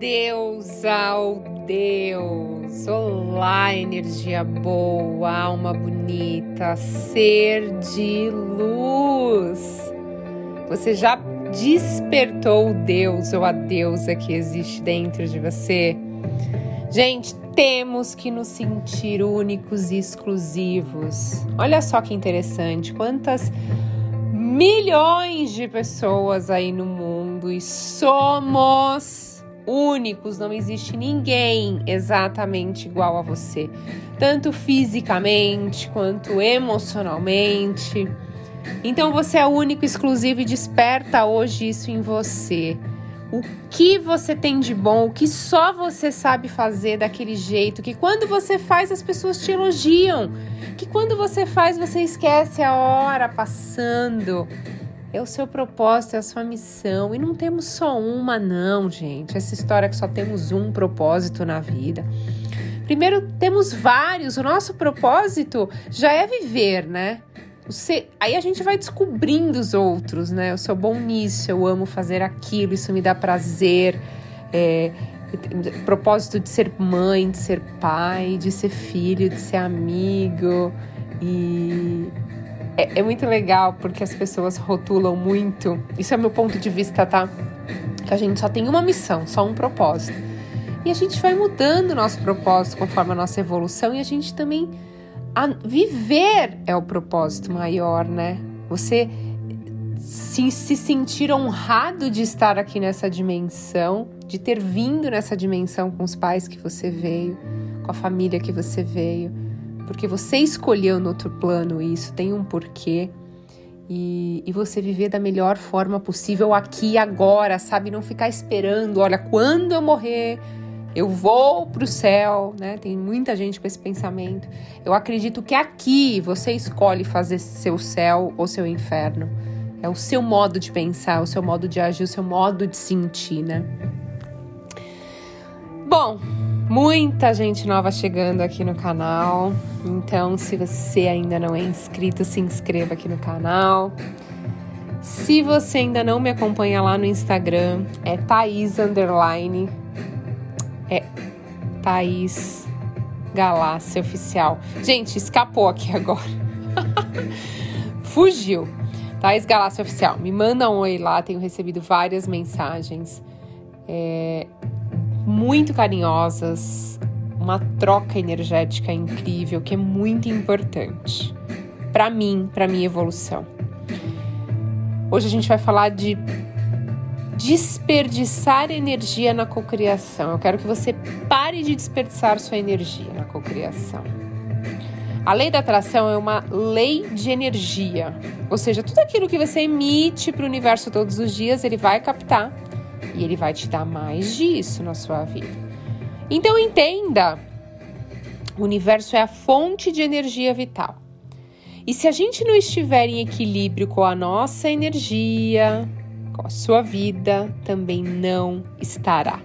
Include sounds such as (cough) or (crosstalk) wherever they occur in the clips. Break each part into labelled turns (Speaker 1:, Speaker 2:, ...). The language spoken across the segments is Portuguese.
Speaker 1: Deus ao Deus. Olá, energia boa, alma bonita, ser de luz. Você já despertou o Deus ou a deusa que existe dentro de você? Gente, temos que nos sentir únicos e exclusivos. Olha só que interessante, quantas milhões de pessoas aí no mundo e somos únicos, não existe ninguém exatamente igual a você, tanto fisicamente quanto emocionalmente. Então você é único, exclusivo e desperta hoje isso em você o que você tem de bom, o que só você sabe fazer daquele jeito, que quando você faz as pessoas te elogiam, que quando você faz você esquece a hora passando. É o seu propósito, é a sua missão. E não temos só uma, não, gente. Essa história que só temos um propósito na vida. Primeiro, temos vários. O nosso propósito já é viver, né? Você, aí a gente vai descobrindo os outros, né? Eu sou bom nisso, eu amo fazer aquilo, isso me dá prazer. É, propósito de ser mãe, de ser pai, de ser filho, de ser amigo. E é, é, muito legal porque as pessoas rotulam muito. Isso é meu ponto de vista, tá? Que a gente só tem uma missão, só um propósito. E a gente vai mudando o nosso propósito conforme a nossa evolução e a gente também a viver é o propósito maior, né? Você se, se sentir honrado de estar aqui nessa dimensão, de ter vindo nessa dimensão com os pais que você veio, com a família que você veio, porque você escolheu no outro plano isso, tem um porquê. E, e, você viver da melhor forma possível aqui e agora, sabe? Não ficar esperando, olha, quando eu morrer, eu vou para o céu, né? Tem muita gente com esse pensamento. Eu acredito que aqui você escolhe fazer seu céu ou seu inferno. É o seu modo de pensar, o seu modo de agir, o seu modo de sentir, né? Bom, muita gente nova chegando aqui no canal. Então, se você ainda não é inscrito, se inscreva aqui no canal. Se você ainda não me acompanha lá no Instagram, é Thaís Underline é Thaís Galácia Oficial. Gente, escapou aqui agora. (laughs) Fugiu. Thaís Galácia Oficial. Me manda um oi lá, tenho recebido várias mensagens é, muito carinhosas, uma troca energética incrível que é muito importante para mim, para minha evolução. Hoje a gente vai falar de desperdiçar energia na cocriação. Eu quero que você pare de desperdiçar sua energia na cocriação. A lei da atração é uma lei de energia, ou seja, tudo aquilo que você emite para o universo todos os dias, ele vai captar e ele vai te dar mais disso na sua vida. Então entenda, o universo é a fonte de energia vital. E se a gente não estiver em equilíbrio com a nossa energia, a sua vida também não estará.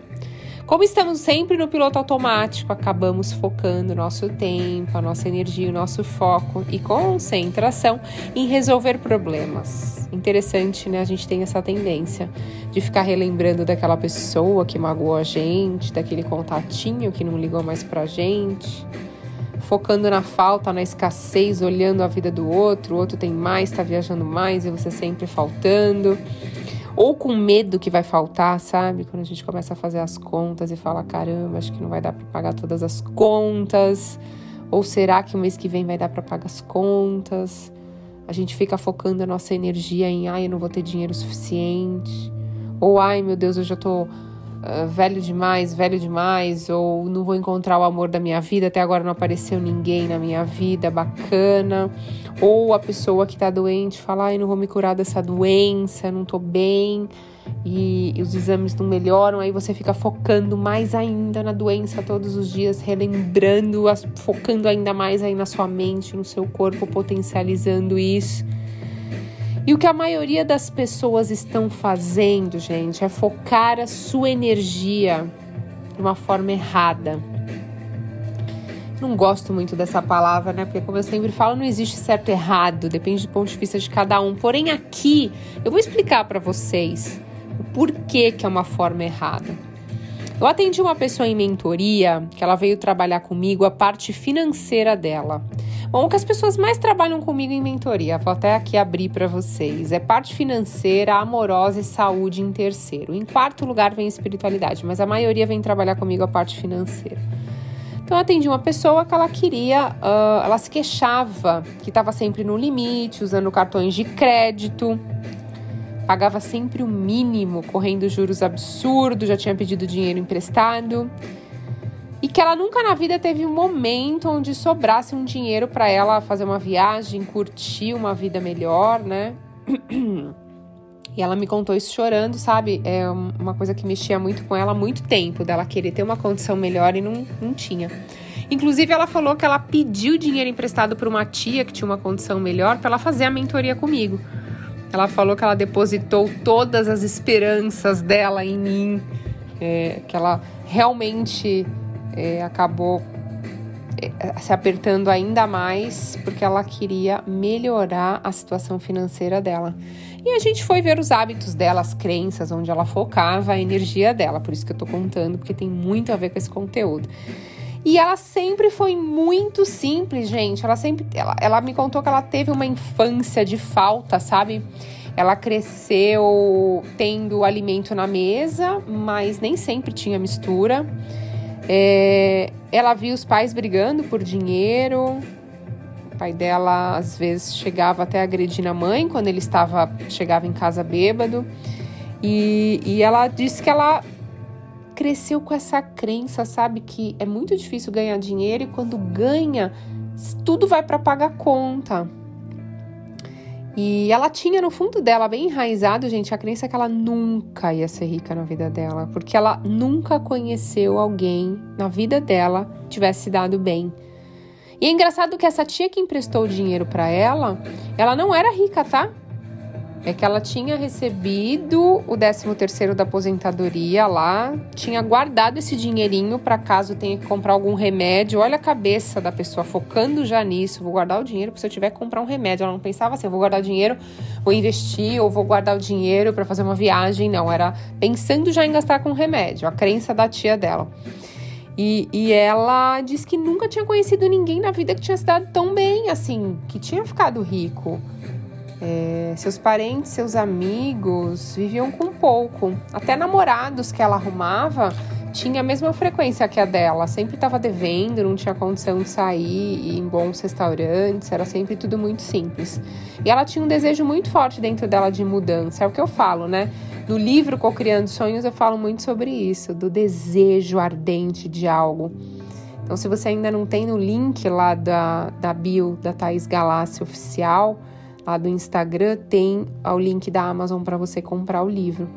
Speaker 1: Como estamos sempre no piloto automático, acabamos focando nosso tempo, a nossa energia, o nosso foco e concentração em resolver problemas. Interessante, né? A gente tem essa tendência de ficar relembrando daquela pessoa que magoou a gente, daquele contatinho que não ligou mais pra gente, focando na falta, na escassez, olhando a vida do outro, o outro tem mais, tá viajando mais e você sempre faltando ou com medo que vai faltar, sabe? Quando a gente começa a fazer as contas e fala: caramba, acho que não vai dar para pagar todas as contas. Ou será que o mês que vem vai dar para pagar as contas? A gente fica focando a nossa energia em: ai, eu não vou ter dinheiro suficiente. Ou ai, meu Deus, eu já tô uh, velho demais, velho demais. Ou não vou encontrar o amor da minha vida. Até agora não apareceu ninguém na minha vida bacana. Ou a pessoa que está doente fala, ai, não vou me curar dessa doença, não tô bem, e, e os exames não melhoram, aí você fica focando mais ainda na doença todos os dias, relembrando, focando ainda mais aí na sua mente, no seu corpo, potencializando isso. E o que a maioria das pessoas estão fazendo, gente, é focar a sua energia de uma forma errada não gosto muito dessa palavra, né? Porque, como eu sempre falo, não existe certo e errado, depende do ponto de vista de cada um. Porém, aqui eu vou explicar para vocês o porquê que é uma forma errada. Eu atendi uma pessoa em mentoria que ela veio trabalhar comigo a parte financeira dela. Bom, o que as pessoas mais trabalham comigo em mentoria, vou até aqui abrir para vocês, é parte financeira, amorosa e saúde em terceiro. Em quarto lugar vem espiritualidade, mas a maioria vem trabalhar comigo a parte financeira. Então eu atendi uma pessoa que ela queria, uh, ela se queixava que estava sempre no limite, usando cartões de crédito, pagava sempre o mínimo, correndo juros absurdos, já tinha pedido dinheiro emprestado. E que ela nunca na vida teve um momento onde sobrasse um dinheiro para ela fazer uma viagem, curtir uma vida melhor, né? (clears throat) E ela me contou isso chorando, sabe? É uma coisa que mexia muito com ela há muito tempo, dela querer ter uma condição melhor e não, não tinha. Inclusive, ela falou que ela pediu dinheiro emprestado para uma tia que tinha uma condição melhor para ela fazer a mentoria comigo. Ela falou que ela depositou todas as esperanças dela em mim, é, que ela realmente é, acabou é, se apertando ainda mais porque ela queria melhorar a situação financeira dela. E a gente foi ver os hábitos dela, as crenças, onde ela focava a energia dela. Por isso que eu tô contando, porque tem muito a ver com esse conteúdo. E ela sempre foi muito simples, gente. Ela sempre. Ela, ela me contou que ela teve uma infância de falta, sabe? Ela cresceu tendo alimento na mesa, mas nem sempre tinha mistura. É, ela viu os pais brigando por dinheiro. O pai dela às vezes chegava até a agredir a mãe quando ele estava chegava em casa bêbado. E, e ela disse que ela cresceu com essa crença, sabe, que é muito difícil ganhar dinheiro e quando ganha, tudo vai para pagar conta. E ela tinha no fundo dela, bem enraizado, gente, a crença que ela nunca ia ser rica na vida dela, porque ela nunca conheceu alguém na vida dela que tivesse dado bem. E é engraçado que essa tia que emprestou o dinheiro para ela, ela não era rica, tá? É que ela tinha recebido o 13 terceiro da aposentadoria lá, tinha guardado esse dinheirinho para caso tenha que comprar algum remédio. Olha a cabeça da pessoa focando já nisso, vou guardar o dinheiro porque se eu tiver que comprar um remédio. Ela não pensava assim, vou guardar o dinheiro, vou investir ou vou guardar o dinheiro para fazer uma viagem, não, era pensando já em gastar com remédio, a crença da tia dela. E, e ela disse que nunca tinha conhecido ninguém na vida que tinha se dado tão bem, assim, que tinha ficado rico. É, seus parentes, seus amigos viviam com pouco. Até namorados que ela arrumava tinha a mesma frequência que a dela. Sempre estava devendo, não tinha condição de sair em bons restaurantes, era sempre tudo muito simples. E ela tinha um desejo muito forte dentro dela de mudança. É o que eu falo, né? No livro Cocriando Sonhos eu falo muito sobre isso, do desejo ardente de algo. Então, se você ainda não tem no link lá da, da bio da Thaís Galassi Oficial, lá do Instagram tem o link da Amazon para você comprar o livro.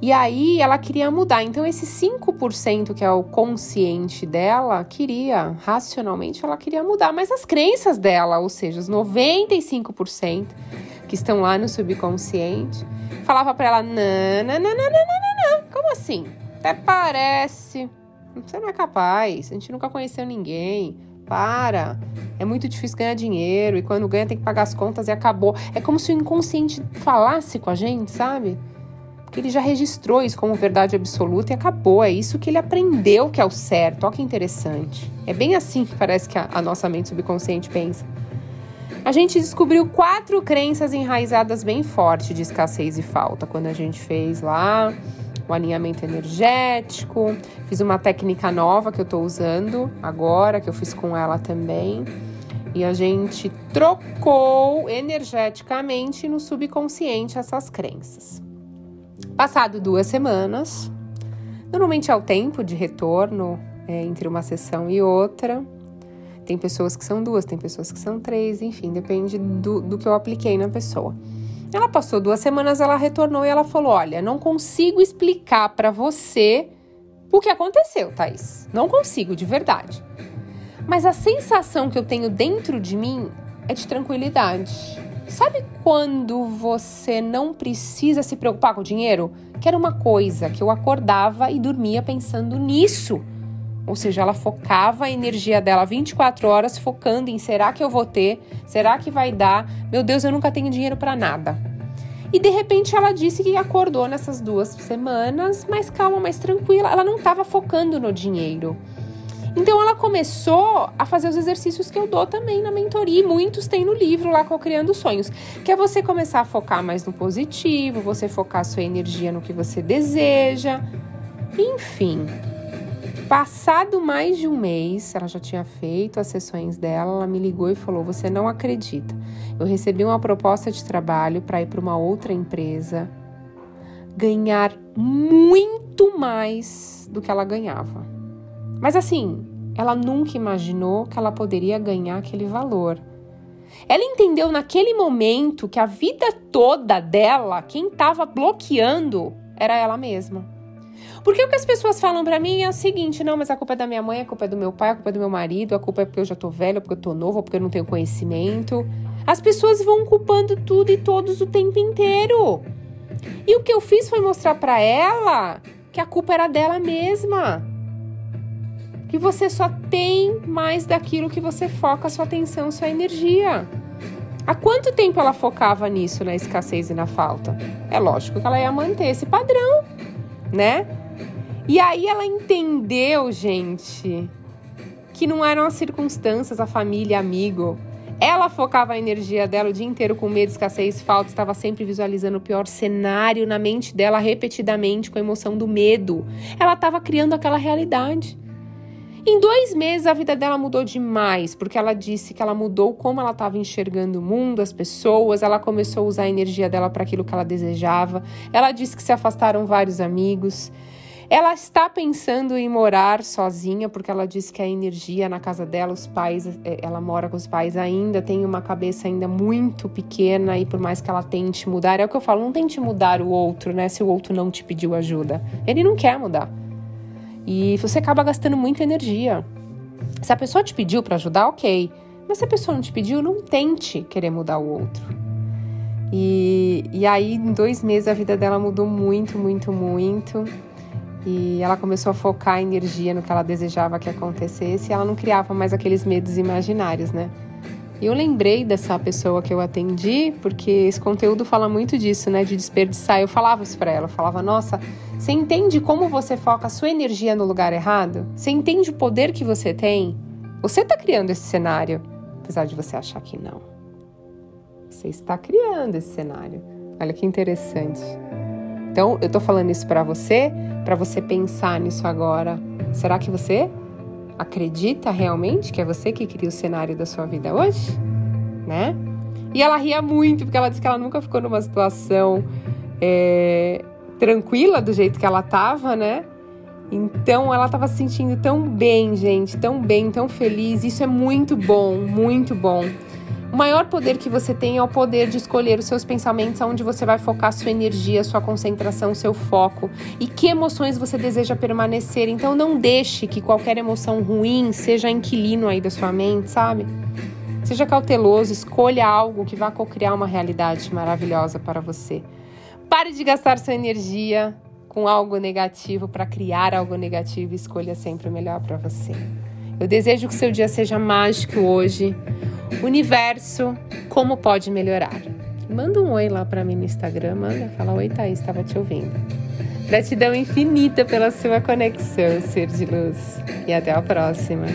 Speaker 1: E aí ela queria mudar. Então, esse 5% que é o consciente dela, queria, racionalmente, ela queria mudar. Mas as crenças dela, ou seja, os 95% que estão lá no subconsciente, falava para ela: não, como assim? Até parece. Você não é capaz, a gente nunca conheceu ninguém. Para. É muito difícil ganhar dinheiro e quando ganha tem que pagar as contas e acabou. É como se o inconsciente falasse com a gente, sabe? Porque ele já registrou isso como verdade absoluta e acabou. É isso que ele aprendeu que é o certo. Olha que interessante. É bem assim que parece que a, a nossa mente subconsciente pensa. A gente descobriu quatro crenças enraizadas bem forte de escassez e falta quando a gente fez lá o alinhamento energético. Fiz uma técnica nova que eu estou usando agora, que eu fiz com ela também. E a gente trocou energeticamente no subconsciente essas crenças. Passado duas semanas, normalmente é o tempo de retorno é, entre uma sessão e outra. Tem pessoas que são duas, tem pessoas que são três, enfim, depende do, do que eu apliquei na pessoa. Ela passou duas semanas, ela retornou e ela falou: Olha, não consigo explicar para você o que aconteceu, Thaís. Não consigo, de verdade. Mas a sensação que eu tenho dentro de mim é de tranquilidade. Sabe quando você não precisa se preocupar com o dinheiro? Que era uma coisa que eu acordava e dormia pensando nisso. Ou seja, ela focava a energia dela 24 horas focando em será que eu vou ter? Será que vai dar? Meu Deus, eu nunca tenho dinheiro para nada. E de repente ela disse que acordou nessas duas semanas mais calma, mais tranquila. Ela não estava focando no dinheiro. Então ela começou a fazer os exercícios que eu dou também na mentoria, e muitos tem no livro lá com Criando Sonhos, que é você começar a focar mais no positivo, você focar sua energia no que você deseja. Enfim, passado mais de um mês, ela já tinha feito as sessões dela, ela me ligou e falou: "Você não acredita. Eu recebi uma proposta de trabalho para ir para uma outra empresa, ganhar muito mais do que ela ganhava." Mas assim, ela nunca imaginou que ela poderia ganhar aquele valor. Ela entendeu naquele momento que a vida toda dela, quem estava bloqueando era ela mesma. Porque o que as pessoas falam para mim é o seguinte: não, mas a culpa é da minha mãe, a culpa é do meu pai, a culpa é do meu marido, a culpa é porque eu já tô velha, porque eu tô novo, porque eu não tenho conhecimento. As pessoas vão culpando tudo e todos o tempo inteiro. E o que eu fiz foi mostrar para ela que a culpa era dela mesma que você só tem mais daquilo que você foca sua atenção, sua energia. Há quanto tempo ela focava nisso, na escassez e na falta? É lógico que ela ia manter esse padrão, né? E aí ela entendeu, gente, que não eram as circunstâncias, a família, amigo. Ela focava a energia dela o dia inteiro com medo, escassez, falta, estava sempre visualizando o pior cenário na mente dela repetidamente com a emoção do medo. Ela estava criando aquela realidade. Em dois meses a vida dela mudou demais, porque ela disse que ela mudou como ela estava enxergando o mundo, as pessoas, ela começou a usar a energia dela para aquilo que ela desejava. Ela disse que se afastaram vários amigos. Ela está pensando em morar sozinha, porque ela disse que a energia na casa dela, os pais, é, ela mora com os pais ainda, tem uma cabeça ainda muito pequena e por mais que ela tente mudar, é o que eu falo, não tente mudar o outro, né? Se o outro não te pediu ajuda. Ele não quer mudar. E você acaba gastando muita energia. Se a pessoa te pediu para ajudar, ok. Mas se a pessoa não te pediu, não tente querer mudar o outro. E, e aí, em dois meses, a vida dela mudou muito, muito, muito. E ela começou a focar a energia no que ela desejava que acontecesse. E ela não criava mais aqueles medos imaginários, né? E eu lembrei dessa pessoa que eu atendi, porque esse conteúdo fala muito disso, né? De desperdiçar. Eu falava isso pra ela. Eu falava, nossa, você entende como você foca a sua energia no lugar errado? Você entende o poder que você tem? Você está criando esse cenário, apesar de você achar que não. Você está criando esse cenário. Olha que interessante. Então, eu tô falando isso para você, para você pensar nisso agora. Será que você acredita realmente que é você que cria o cenário da sua vida hoje? Né? E ela ria muito, porque ela disse que ela nunca ficou numa situação é, tranquila do jeito que ela tava, né? Então ela tava se sentindo tão bem, gente, tão bem, tão feliz. Isso é muito bom, muito bom. O maior poder que você tem é o poder de escolher os seus pensamentos, aonde você vai focar sua energia, sua concentração, seu foco e que emoções você deseja permanecer. Então não deixe que qualquer emoção ruim seja inquilino aí da sua mente, sabe? Seja cauteloso, escolha algo que vá co-criar uma realidade maravilhosa para você. Pare de gastar sua energia com algo negativo para criar algo negativo e escolha sempre o melhor para você. Eu desejo que seu dia seja mágico hoje. Universo, como pode melhorar? Manda um oi lá para mim no Instagram, manda, fala oi Thaís, estava te ouvindo. Gratidão infinita pela sua conexão, ser de luz. E até a próxima.